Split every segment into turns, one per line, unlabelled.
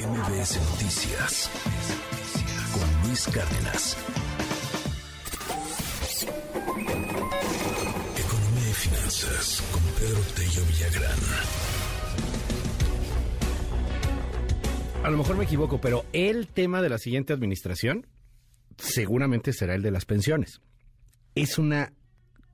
MBS Noticias con Luis Cárdenas. Economía y finanzas con Pedro Tello Villagrán.
A lo mejor me equivoco, pero el tema de la siguiente administración seguramente será el de las pensiones. Es una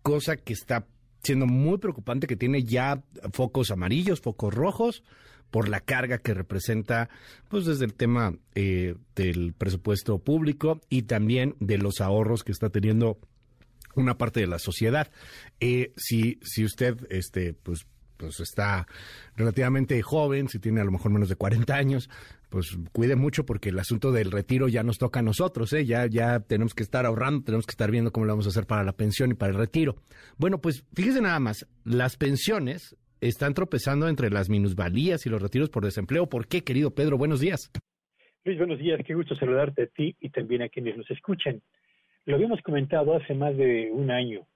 cosa que está siendo muy preocupante, que tiene ya focos amarillos, focos rojos, por la carga que representa, pues desde el tema eh, del presupuesto público y también de los ahorros que está teniendo una parte de la sociedad. Eh, si, si usted, este, pues, pues está relativamente joven, si tiene a lo mejor menos de 40 años, pues cuide mucho porque el asunto del retiro ya nos toca a nosotros, ¿eh? ya, ya tenemos que estar ahorrando, tenemos que estar viendo cómo lo vamos a hacer para la pensión y para el retiro. Bueno, pues fíjese nada más, las pensiones están tropezando entre las minusvalías y los retiros por desempleo. ¿Por qué, querido Pedro? Buenos días.
Luis, buenos días. Qué gusto saludarte a ti y también a quienes nos escuchan. Lo habíamos comentado hace más de un año.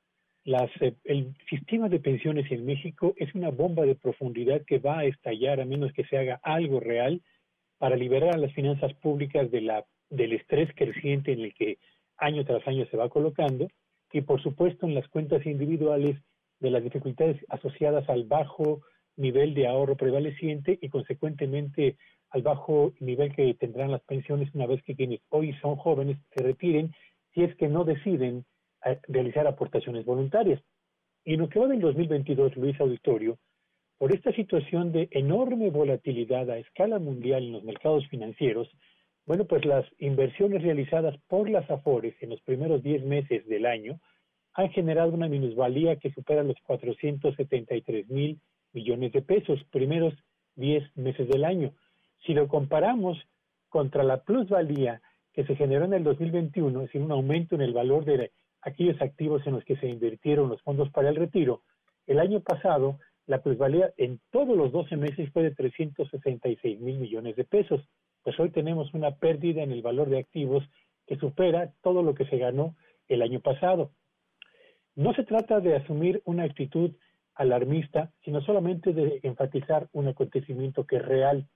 Las, eh, el sistema de pensiones en México es una bomba de profundidad que va a estallar a menos que se haga algo real para liberar a las finanzas públicas de la, del estrés creciente en el que año tras año se va colocando y por supuesto en las cuentas individuales de las dificultades asociadas al bajo nivel de ahorro prevaleciente y consecuentemente al bajo nivel que tendrán las pensiones una vez que quienes hoy son jóvenes se retiren si es que no deciden eh, realizar aportaciones voluntarias. Y en lo que va del 2022, Luis Auditorio, por esta situación de enorme volatilidad a escala mundial en los mercados financieros, bueno, pues las inversiones realizadas por las AFORES en los primeros 10 meses del año han generado una minusvalía que supera los 473 mil millones de pesos, primeros 10 meses del año. Si lo comparamos contra la plusvalía que se generó en el 2021, es decir, un aumento en el valor de aquellos activos en los que se invirtieron los fondos para el retiro, el año pasado la plusvalía en todos los 12 meses fue de 366 mil millones de pesos. Pues hoy tenemos una pérdida en el valor de activos que supera todo lo que se ganó el año pasado. No se trata de asumir una actitud alarmista, sino solamente de enfatizar un acontecimiento que es real.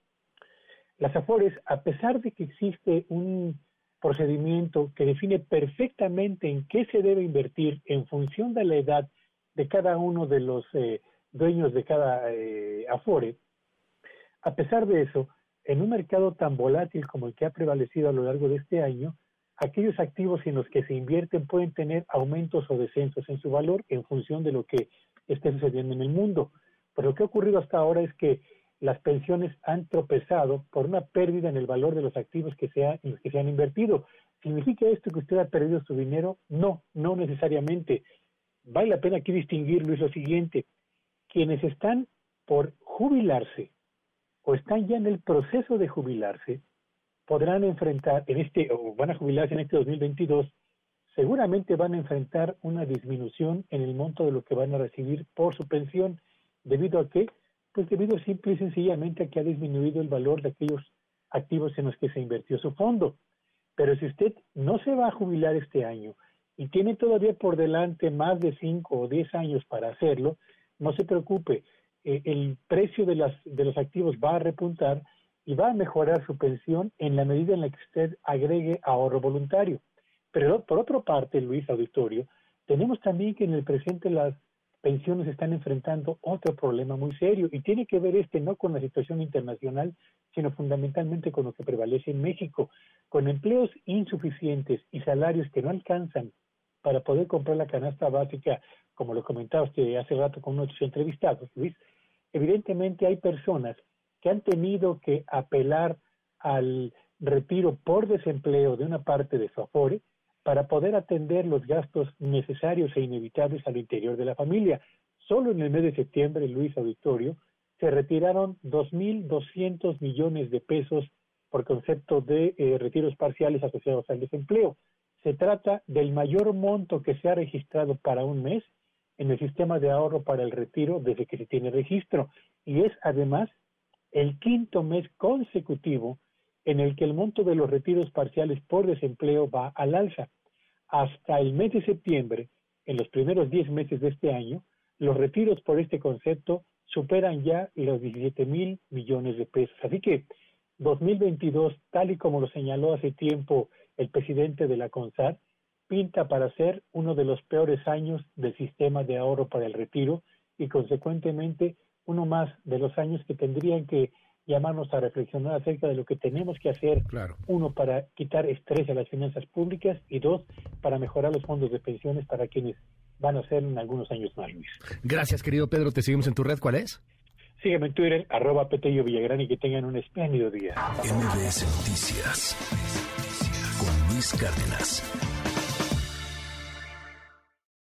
Las AFORES, a pesar de que existe un procedimiento que define perfectamente en qué se debe invertir en función de la edad de cada uno de los eh, dueños de cada eh, Afore, a pesar de eso, en un mercado tan volátil como el que ha prevalecido a lo largo de este año, aquellos activos en los que se invierten pueden tener aumentos o descensos en su valor en función de lo que esté sucediendo en el mundo. Pero lo que ha ocurrido hasta ahora es que las pensiones han tropezado por una pérdida en el valor de los activos que en los que se han invertido. ¿Significa esto que usted ha perdido su dinero? No, no necesariamente. Vale la pena aquí distinguir, Luis, lo siguiente. Quienes están por jubilarse o están ya en el proceso de jubilarse, podrán enfrentar en este, o van a jubilarse en este 2022, seguramente van a enfrentar una disminución en el monto de lo que van a recibir por su pensión, debido a que, pues debido simple y sencillamente a que ha disminuido el valor de aquellos activos en los que se invirtió su fondo. Pero si usted no se va a jubilar este año y tiene todavía por delante más de 5 o 10 años para hacerlo, no se preocupe, eh, el precio de, las, de los activos va a repuntar y va a mejorar su pensión en la medida en la que usted agregue ahorro voluntario. Pero por otra parte, Luis Auditorio, tenemos también que en el presente las pensiones están enfrentando otro problema muy serio y tiene que ver este no con la situación internacional, sino fundamentalmente con lo que prevalece en México, con empleos insuficientes y salarios que no alcanzan para poder comprar la canasta básica, como lo comentaba usted hace rato con nuestros entrevistados, Luis, evidentemente hay personas que han tenido que apelar al retiro por desempleo de una parte de su afore para poder atender los gastos necesarios e inevitables al interior de la familia. Solo en el mes de septiembre, Luis Auditorio, se retiraron 2.200 millones de pesos por concepto de eh, retiros parciales asociados al desempleo. Se trata del mayor monto que se ha registrado para un mes en el sistema de ahorro para el retiro desde que se tiene registro y es además el quinto mes consecutivo en el que el monto de los retiros parciales por desempleo va al alza. Hasta el mes de septiembre, en los primeros 10 meses de este año, los retiros por este concepto superan ya los 17 mil millones de pesos. Así que 2022, tal y como lo señaló hace tiempo el presidente de la CONSAR, pinta para ser uno de los peores años del sistema de ahorro para el retiro y consecuentemente uno más de los años que tendrían que llamarnos a reflexionar acerca de lo que tenemos que hacer, uno, para quitar estrés a las finanzas públicas y dos, para mejorar los fondos de pensiones para quienes van a ser en algunos años más, Luis.
Gracias, querido Pedro. Te seguimos en tu red. ¿Cuál es?
Sígueme en Twitter, arroba Petello Villagrán y que tengan un espléndido día.
MBS Noticias con Luis Cárdenas.